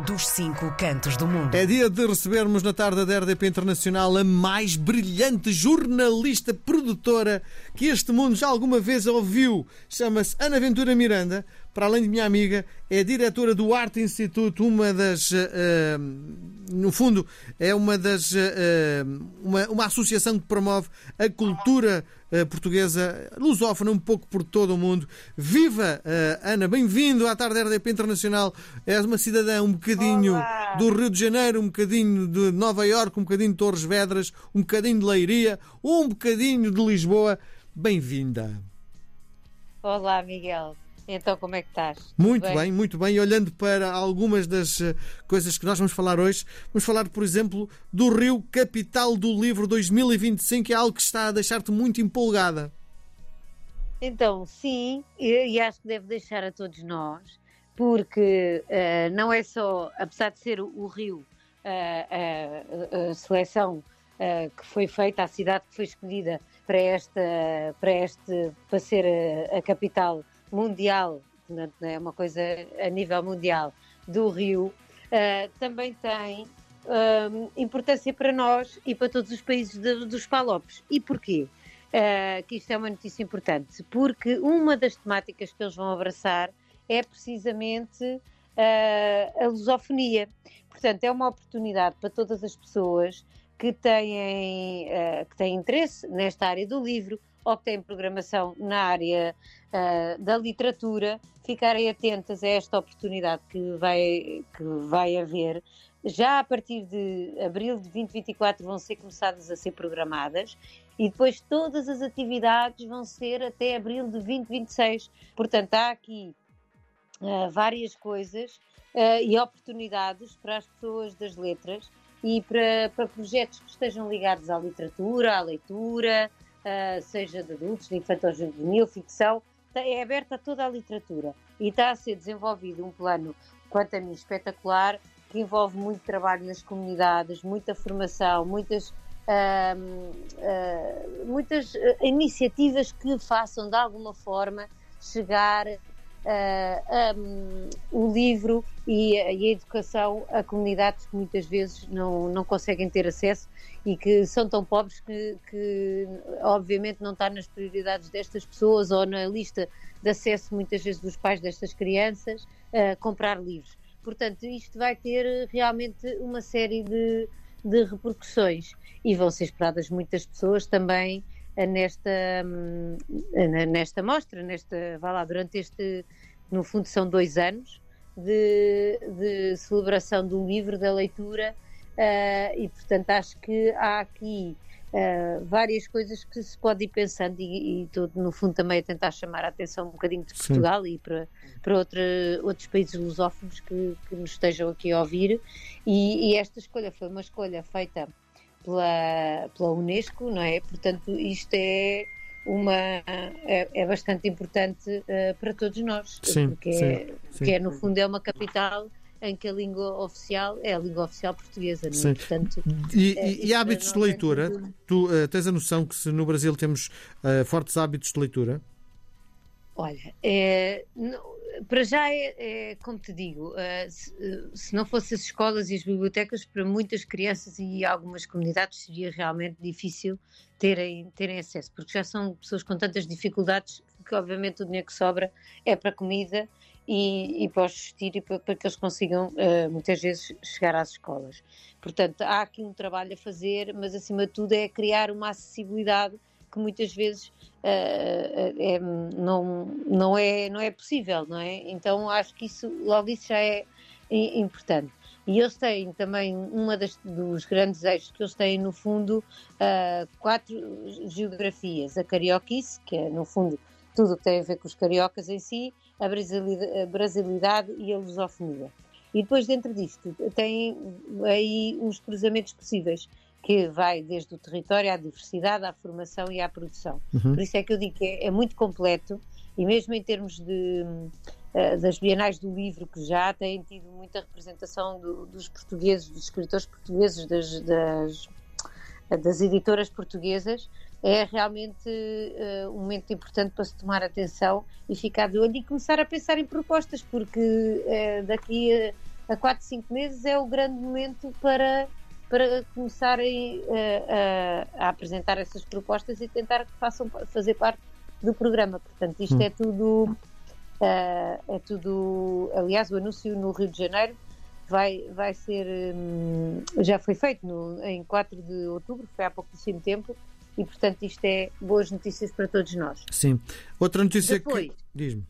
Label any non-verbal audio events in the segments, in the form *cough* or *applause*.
dos cinco cantos do mundo. É dia de recebermos na tarde da RDP Internacional a mais brilhante jornalista produtora que este mundo já alguma vez ouviu. Chama-se Ana Ventura Miranda. Para além de minha amiga, é diretora do Arte Instituto, uma das. Uh, no fundo, é uma das. Uh, uma, uma associação que promove a cultura uh, portuguesa lusófona um pouco por todo o mundo. Viva, Ana, bem-vindo à tarde da RDP Internacional. És uma cidadã um bocadinho Olá. do Rio de Janeiro, um bocadinho de Nova Iorque, um bocadinho de Torres Vedras, um bocadinho de Leiria, um bocadinho de Lisboa. Bem-vinda. Olá, Miguel. Então, como é que estás? Muito bem? bem? muito bem. E olhando para algumas das eh, coisas que nós vamos falar hoje, vamos falar, por exemplo, do Rio Capital do Livro 2025, que é algo que está a deixar-te muito empolgada. Então, sim, e, acho que deve deixar a todos nós, porque uh, não é só, apesar de ser o, Rio uh, a seleção que foi feita, a cidade que foi escolhida para, esta, para, este, para ser a, a capital mundial, é uma coisa a nível mundial do Rio, uh, também tem uh, importância para nós e para todos os países de, dos Palopes. E porquê? Uh, que isto é uma notícia importante, porque uma das temáticas que eles vão abraçar é precisamente a lusofonia. Portanto, é uma oportunidade para todas as pessoas que têm, que têm interesse nesta área do livro, têm programação na área uh, da literatura, ficarem atentas a esta oportunidade que vai, que vai haver. Já a partir de abril de 2024 vão ser começadas a ser programadas e depois todas as atividades vão ser até abril de 2026. Portanto, há aqui uh, várias coisas uh, e oportunidades para as pessoas das letras e para, para projetos que estejam ligados à literatura, à leitura, uh, seja de adultos, de infantil juvenil, ficção, é aberta a toda a literatura. E está a ser desenvolvido um plano, quanto a mim, espetacular, que envolve muito trabalho nas comunidades, muita formação, muitas, uh, uh, muitas iniciativas que façam de alguma forma chegar um, o livro e, e, a educação a comunidades que muitas vezes não, não conseguem ter acesso e que são tão pobres que, que, obviamente não está nas prioridades destas pessoas ou na lista de acesso muitas vezes dos pais destas crianças a comprar livros. Portanto, isto vai ter realmente uma série de, de repercussões e vão ser esperadas muitas pessoas também nesta, hum, nesta mostra, nesta, vá lá, durante este, no fundo são dois anos de, de celebração do livro, da leitura, uh, e portanto acho que há aqui uh, várias coisas que se pode ir pensando e, e todo, no fundo também a tentar chamar a atenção um bocadinho de Portugal Sim. e para, para outra, outros países lusófonos que, que nos estejam aqui a ouvir e, e esta escolha foi uma escolha feita pela, pela Unesco, não é? Portanto, isto é uma é, é bastante importante uh, para todos nós, sim, porque, sim, é, sim. é, no fundo é uma capital em que a língua oficial é a língua oficial portuguesa, não é? Portanto, e, é, e, e hábitos de leitura? É tu uh, tens a noção que se no Brasil temos uh, fortes hábitos de leitura? Olha, é, não, para já é, é, como te digo, uh, se, se, não fossem as escolas e as bibliotecas, para muitas crianças e algumas comunidades seria realmente difícil terem, terem acesso, porque já são pessoas com tantas dificuldades que obviamente o dinheiro que sobra é para comida e, e para os vestir e para, para, que eles consigam uh, muitas vezes chegar às escolas. Portanto, há aqui um trabalho a fazer, mas acima de tudo é criar uma acessibilidade que muitas vezes uh, é, não, não, é, não é possível, não é? Então acho que isso, logo isso já é importante. E eles têm também, uma das, dos grandes eixos que eles têm, no fundo, uh, quatro geografias. A carioquice, que é, no fundo, tudo o que tem a ver com os cariocas em si, a brasilidade, a brasilidade e a lusofonia. E depois, dentro disto, tem aí uns cruzamentos possíveis que vai desde o território à diversidade, à formação e à produção. Uhum. Por isso é que eu digo que é, é muito completo e mesmo em termos de, uh, das bienais do livro, que já têm tido muita representação do, dos portugueses, dos escritores portugueses, das, das, das editoras portuguesas, é realmente uh, um momento importante para se tomar atenção e ficar de olho e começar a pensar em propostas, porque uh, daqui a a 4, 5 meses é o grande momento para, para começarem a, a, a apresentar essas propostas e tentar que façam fazer parte do programa. Portanto, isto hum. é tudo. Uh, é tudo. Aliás, o anúncio no Rio de Janeiro vai, vai ser. Um, já foi feito no, em 4 de outubro, foi há pouquíssimo tempo, e portanto isto é boas notícias para todos nós. Sim. Outra notícia Depois, que. Diz-me.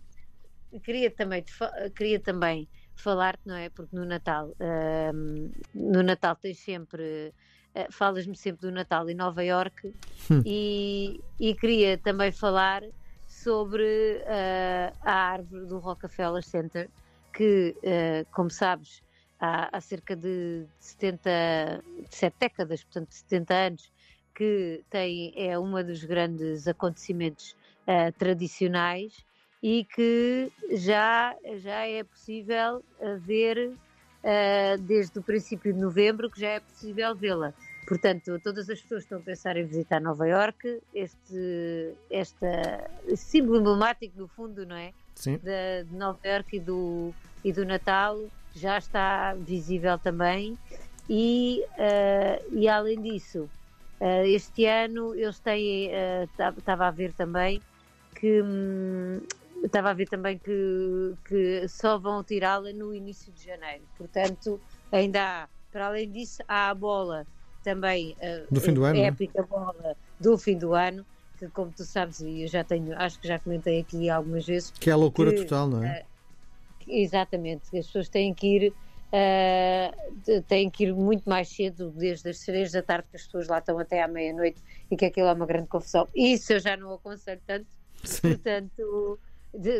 Queria também, queria também falar, não é? Porque no Natal, um, no Natal tens sempre. Uh, falas-me sempre do Natal em Nova York hum. e, e queria também falar sobre uh, a árvore do Rockefeller Center, que, uh, como sabes, há, há cerca de 70, de 7 décadas, portanto, 70 anos, que tem, é um dos grandes acontecimentos uh, tradicionais e que já, já é possível ver uh, desde o princípio de novembro que já é possível vê-la. Portanto, todas as pessoas que estão a pensar em visitar Nova York, este, esta, este símbolo emblemático do fundo, não é? Sim. De, de Nova York e do, e do Natal, já está visível também. E, uh, e além disso, uh, este ano eles têm, estava uh, a ver também que hum, estava a ver também que, que só vão tirá-la no início de janeiro. Portanto, ainda há, para além disso, há a bola também do fim do ano, é? épica bola do fim do ano, que como tu sabes, e eu já tenho, acho que já comentei aqui algumas vezes. Que é a loucura que, total, não é? Exatamente, as pessoas têm que ir uh, têm que ir muito mais cedo, desde as 3 da tarde, que as pessoas lá estão até à meia-noite e que aquilo é uma grande confusão. Isso eu já não aconselho tanto, sim. portanto,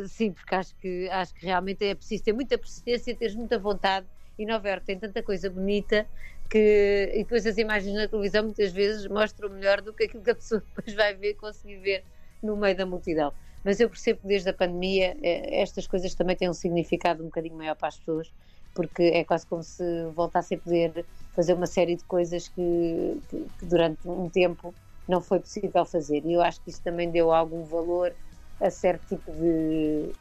sim, porque acho que, acho que realmente é preciso ter muita persistência, ter muita vontade. E Nova Iorque tem tanta coisa bonita que e depois as imagens na televisão muitas vezes mostram melhor do que aquilo que a pessoa *laughs* depois vai ver, conseguir ver no meio da multidão mas eu percebo que desde a pandemia eh, estas coisas também têm um significado um bocadinho maior para as pessoas, porque é quase como se voltasse a poder fazer uma série de coisas que, que, que durante um tempo não foi possível fazer. E eu acho que isso também deu algum valor a certo tipo de,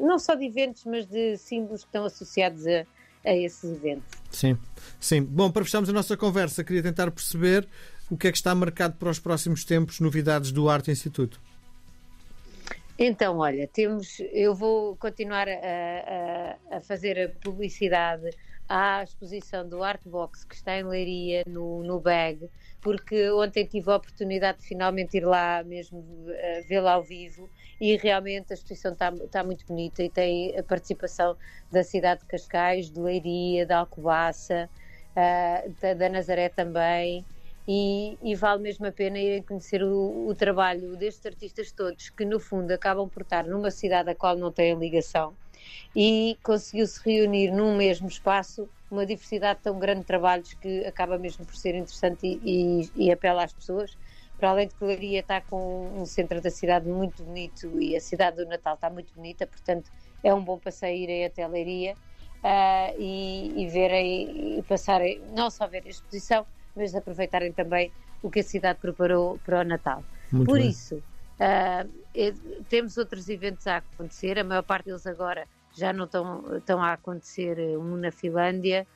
não só de eventos, mas de símbolos que estão associados a, a esses eventos. Sim, sim. Bom, para fecharmos a nossa conversa, queria tentar perceber o que é que está marcado para os próximos tempos, novidades do Arte Instituto. Então, olha, temos, eu vou continuar a, a, a, fazer a publicidade à exposição do Artbox que está em Leiria, no, no BAG, porque ontem tive a oportunidade de finalmente ir lá mesmo uh, vê-la ao vivo e realmente a exposição está, está muito bonita e tem a participação da cidade de Cascais, de Leiria, da Alcobaça, uh, da, da Nazaré também e, e, vale mesmo a pena irem conhecer o, o, trabalho destes artistas todos, que no fundo acabam por estar numa cidade a qual não têm ligação e conseguiu-se reunir num mesmo espaço uma diversidade tão grande de trabalhos que acaba mesmo por ser interessante e, e, e apela às pessoas. Para além de que Leiria está com um centro da cidade muito bonito e a cidade do Natal está muito bonita, portanto é um bom passeio irem até Leiria uh, e, e verem e passarem, não só ver a exposição, mas aproveitarem também o que a cidade preparou para o Natal. Muito Por bem. isso, uh, temos outros eventos a acontecer, a maior parte deles agora já não estão, estão a acontecer, um na Finlândia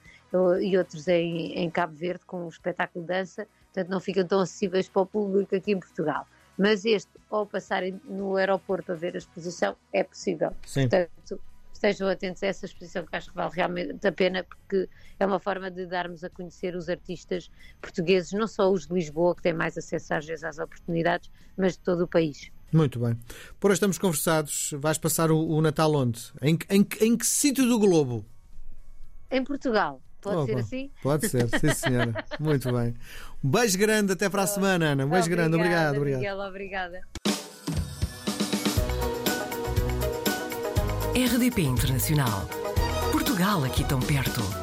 e outros em, em Cabo Verde com um espetáculo de dança, portanto não ficam tão acessíveis para o público aqui em Portugal. Mas este, ao passarem no aeroporto a ver a exposição, é possível. Sim. Portanto, estejam atentos a essa exposição que acho que vale realmente a pena porque é uma forma de darmos a conhecer os artistas portugueses, não só os de Lisboa, que têm mais acesso às vezes às oportunidades, mas de todo o país. Muito bem. Por hoje estamos conversados. Vais passar o, o Natal onde? Em, em, em que sítio do globo? Em Portugal. Pode oh, ser assim? Pode ser, sim *laughs* senhora. Muito bem. Um beijo grande, até para a semana, Ana. Um beijo obrigada, grande, obrigado. obrigado. Miguel, obrigada. RDP Internacional. Portugal aqui tão perto.